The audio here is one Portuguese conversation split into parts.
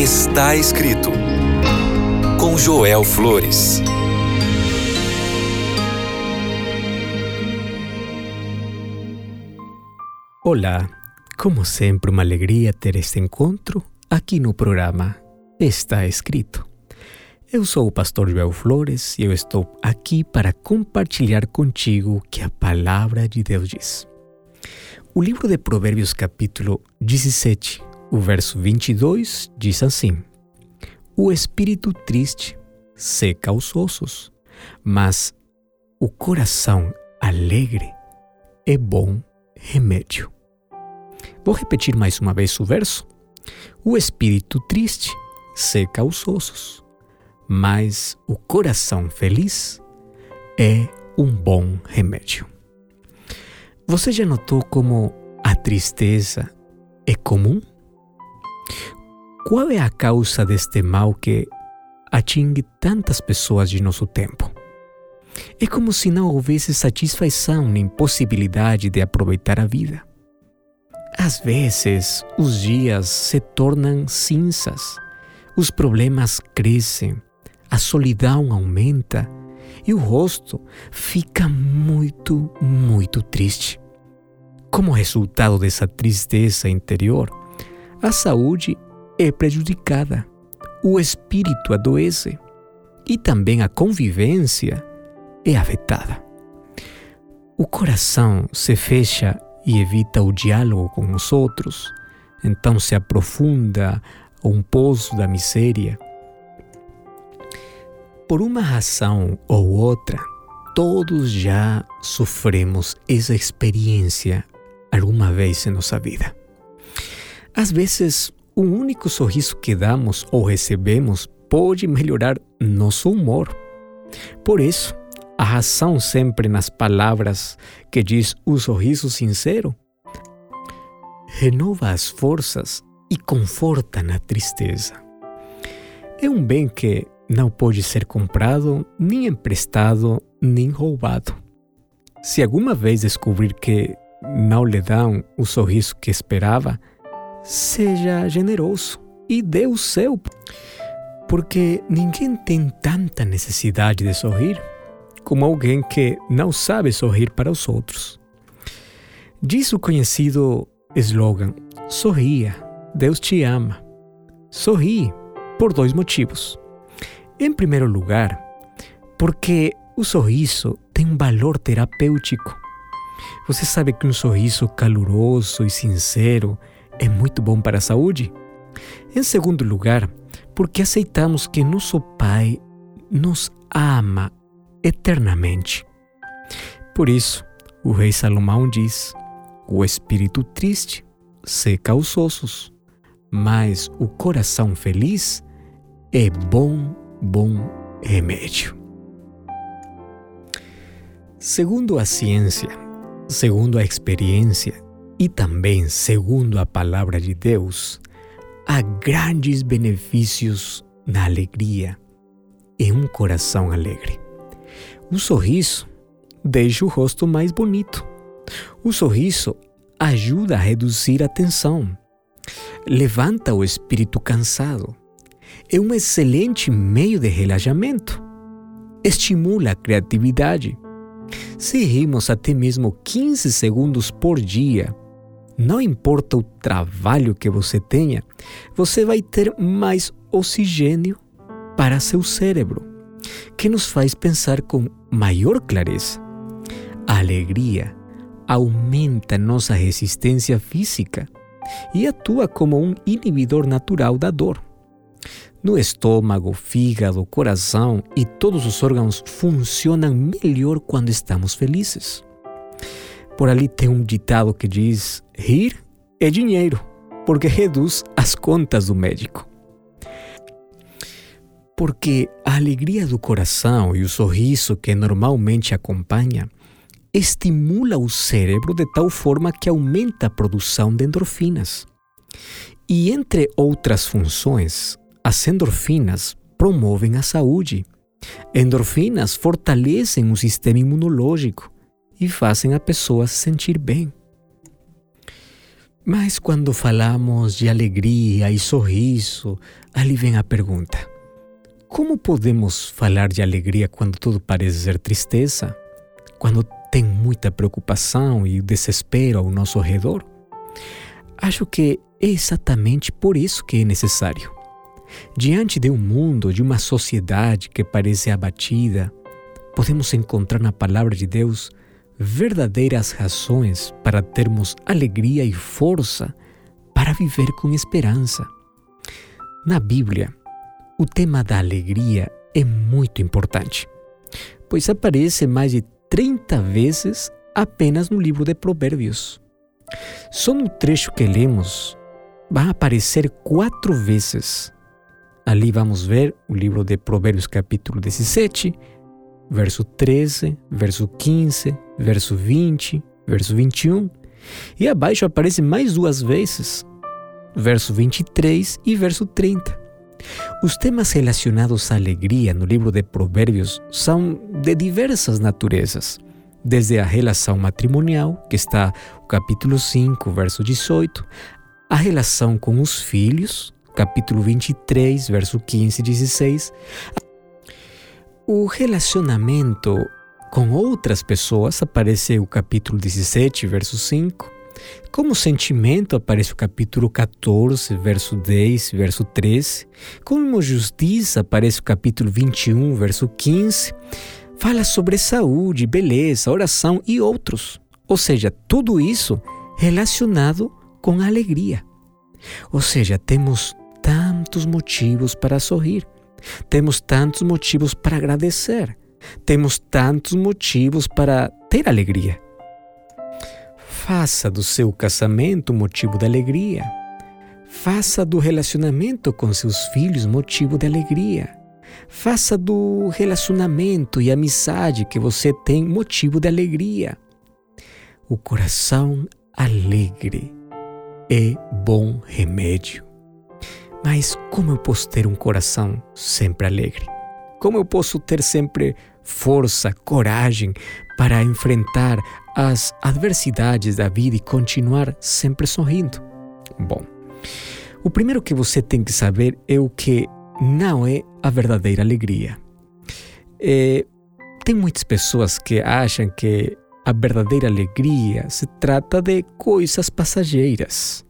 Está escrito com Joel Flores. Olá, como sempre, uma alegria ter este encontro aqui no programa Está Escrito. Eu sou o pastor Joel Flores e eu estou aqui para compartilhar contigo o que a palavra de Deus diz. O livro de Provérbios, capítulo 17, o verso 22, diz assim: O espírito triste seca os ossos, mas o coração alegre é bom remédio. Vou repetir mais uma vez o verso. O espírito triste seca os ossos, mas o coração feliz é um bom remédio. Você já notou como a tristeza é comum? Qual é a causa deste mal que atinge tantas pessoas de nosso tempo? É como se não houvesse satisfação nem possibilidade de aproveitar a vida. Às vezes, os dias se tornam cinzas, os problemas crescem, a solidão aumenta e o rosto fica muito, muito triste. Como resultado dessa tristeza interior, a saúde é prejudicada, o espírito adoece e também a convivência é afetada. O coração se fecha e evita o diálogo com os outros, então se aprofunda um poço da miséria. Por uma razão ou outra, todos já sofremos essa experiência alguma vez em nossa vida. Às vezes, o único sorriso que damos ou recebemos pode melhorar nosso humor. Por isso, a razão sempre nas palavras que diz o sorriso sincero renova as forças e conforta na tristeza. É um bem que não pode ser comprado, nem emprestado, nem roubado. Se alguma vez descobrir que não lhe dão o sorriso que esperava, seja generoso e dê o seu, porque ninguém tem tanta necessidade de sorrir como alguém que não sabe sorrir para os outros. Diz o conhecido slogan: Sorria, Deus te ama. Sorri por dois motivos. Em primeiro lugar, porque o sorriso tem um valor terapêutico. Você sabe que um sorriso caloroso e sincero é muito bom para a saúde? Em segundo lugar, porque aceitamos que nosso Pai nos ama eternamente. Por isso, o rei Salomão diz: o espírito triste seca os ossos, mas o coração feliz é bom, bom remédio. Segundo a ciência, segundo a experiência e também segundo a palavra de Deus, há grandes benefícios na alegria em um coração alegre. O sorriso deixa o rosto mais bonito. O sorriso ajuda a reduzir a tensão, levanta o espírito cansado. É um excelente meio de relaxamento. Estimula a criatividade se rimos até mesmo 15 segundos por dia, não importa o trabalho que você tenha, você vai ter mais oxigênio para seu cérebro, que nos faz pensar com maior clareza. A alegria aumenta nossa resistência física e atua como um inibidor natural da dor. No estômago, fígado, coração e todos os órgãos funcionam melhor quando estamos felizes. Por ali tem um ditado que diz: rir é dinheiro, porque reduz as contas do médico. Porque a alegria do coração e o sorriso que normalmente acompanha estimula o cérebro de tal forma que aumenta a produção de endorfinas. E entre outras funções, as endorfinas promovem a saúde. Endorfinas fortalecem o sistema imunológico e fazem a pessoa se sentir bem. Mas quando falamos de alegria e sorriso, ali vem a pergunta: como podemos falar de alegria quando tudo parece ser tristeza? Quando tem muita preocupação e desespero ao nosso redor? Acho que é exatamente por isso que é necessário. Diante de um mundo, de uma sociedade que parece abatida, podemos encontrar na Palavra de Deus verdadeiras razões para termos alegria e força para viver com esperança. Na Bíblia, o tema da alegria é muito importante, pois aparece mais de 30 vezes apenas no livro de Provérbios. Só no trecho que lemos vai aparecer quatro vezes. Ali vamos ver o livro de Provérbios, capítulo 17, verso 13, verso 15, verso 20, verso 21. E abaixo aparece mais duas vezes, verso 23 e verso 30. Os temas relacionados à alegria no livro de Provérbios são de diversas naturezas, desde a relação matrimonial, que está o capítulo 5, verso 18, a relação com os filhos, capítulo 23, verso 15 e 16, o relacionamento com outras pessoas aparece o capítulo 17, verso 5. Como sentimento aparece o capítulo 14, verso 10, verso 13. Como justiça aparece o capítulo 21, verso 15. Fala sobre saúde, beleza, oração e outros. Ou seja, tudo isso relacionado com alegria. Ou seja, temos tantos motivos para sorrir. Temos tantos motivos para agradecer. Temos tantos motivos para ter alegria. Faça do seu casamento motivo de alegria. Faça do relacionamento com seus filhos motivo de alegria. Faça do relacionamento e amizade que você tem motivo de alegria. O coração alegre é bom remédio. Mas como eu posso ter um coração sempre alegre? Como eu posso ter sempre força, coragem para enfrentar as adversidades da vida e continuar sempre sorrindo? Bom, o primeiro que você tem que saber é o que não é a verdadeira alegria. É, tem muitas pessoas que acham que a verdadeira alegria se trata de coisas passageiras.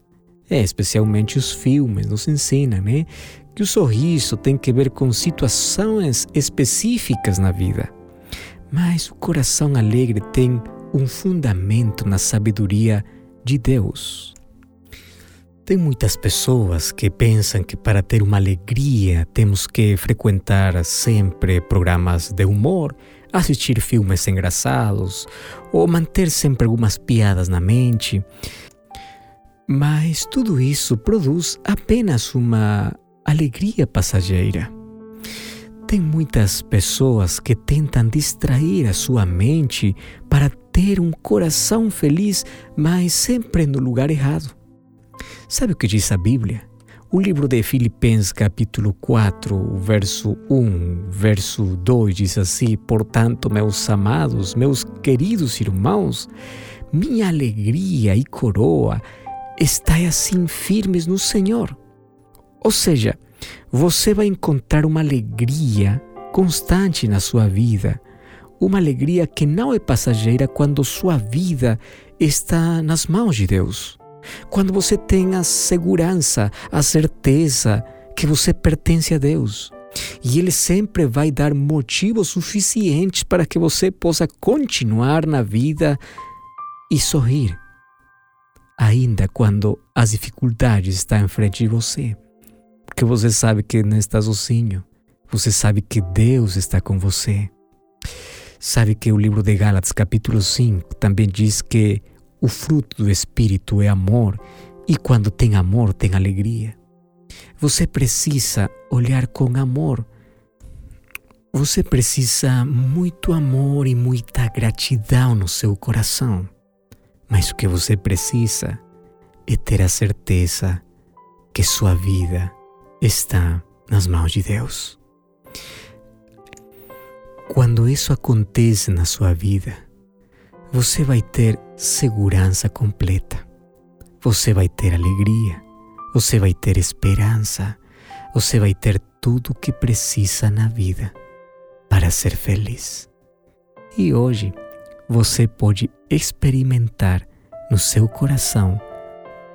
É, especialmente os filmes nos ensinam, né? Que o sorriso tem que ver com situações específicas na vida. Mas o coração alegre tem um fundamento na sabedoria de Deus. Tem muitas pessoas que pensam que para ter uma alegria temos que frequentar sempre programas de humor, assistir filmes engraçados ou manter sempre algumas piadas na mente. Mas tudo isso produz apenas uma alegria passageira. Tem muitas pessoas que tentam distrair a sua mente para ter um coração feliz, mas sempre no lugar errado. Sabe o que diz a Bíblia? O livro de Filipenses, capítulo 4, verso 1, verso 2 diz assim: Portanto, meus amados, meus queridos irmãos, minha alegria e coroa estai assim firmes no Senhor. Ou seja, você vai encontrar uma alegria constante na sua vida, uma alegria que não é passageira quando sua vida está nas mãos de Deus. Quando você tem a segurança, a certeza que você pertence a Deus. E Ele sempre vai dar motivos suficientes para que você possa continuar na vida e sorrir ainda quando as dificuldades estão em frente de você. Porque você sabe que não está sozinho. Você sabe que Deus está com você. Sabe que o livro de Gálatas, capítulo 5, também diz que o fruto do Espírito é amor, e quando tem amor, tem alegria. Você precisa olhar com amor. Você precisa muito amor e muita gratidão no seu coração. Mas o que você precisa é ter a certeza que sua vida está nas mãos de Deus. Quando isso acontece na sua vida, você vai ter segurança completa. você vai ter alegria, você vai ter esperança, você vai ter tudo o que precisa na vida para ser feliz. E hoje você pode experimentar no seu coração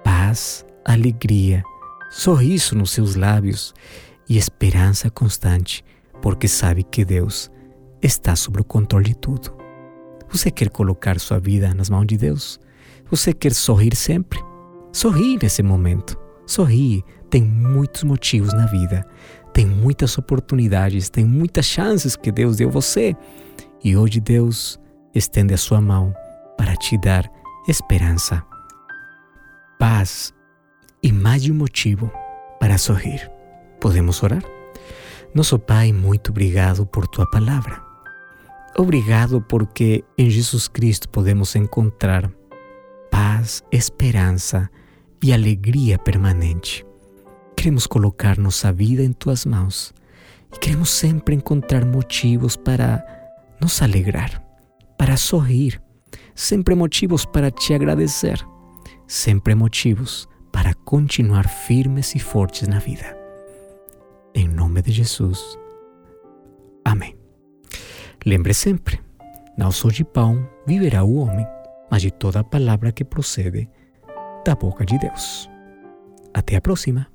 paz, alegria, sorriso nos seus lábios e esperança constante, porque sabe que Deus está sob o controle de tudo. Você quer colocar sua vida nas mãos de Deus? Você quer sorrir sempre? Sorri nesse momento. Sorri. Tem muitos motivos na vida. Tem muitas oportunidades. Tem muitas chances que Deus deu você. E hoje Deus estende a sua mão para te dar esperança, paz e mais de um motivo para sorrir. Podemos orar? Nosso Pai, muito obrigado por tua palavra. Obrigado porque em Jesus Cristo podemos encontrar paz, esperança e alegria permanente. Queremos colocar nossa vida em tuas mãos e queremos sempre encontrar motivos para nos alegrar, para sorrir, sempre motivos para te agradecer, sempre motivos para continuar firmes e fortes na vida. Em nome de Jesus. Amém. Lembre sempre: não só de pão viverá o homem, mas de toda palavra que procede da boca de Deus. Até a próxima!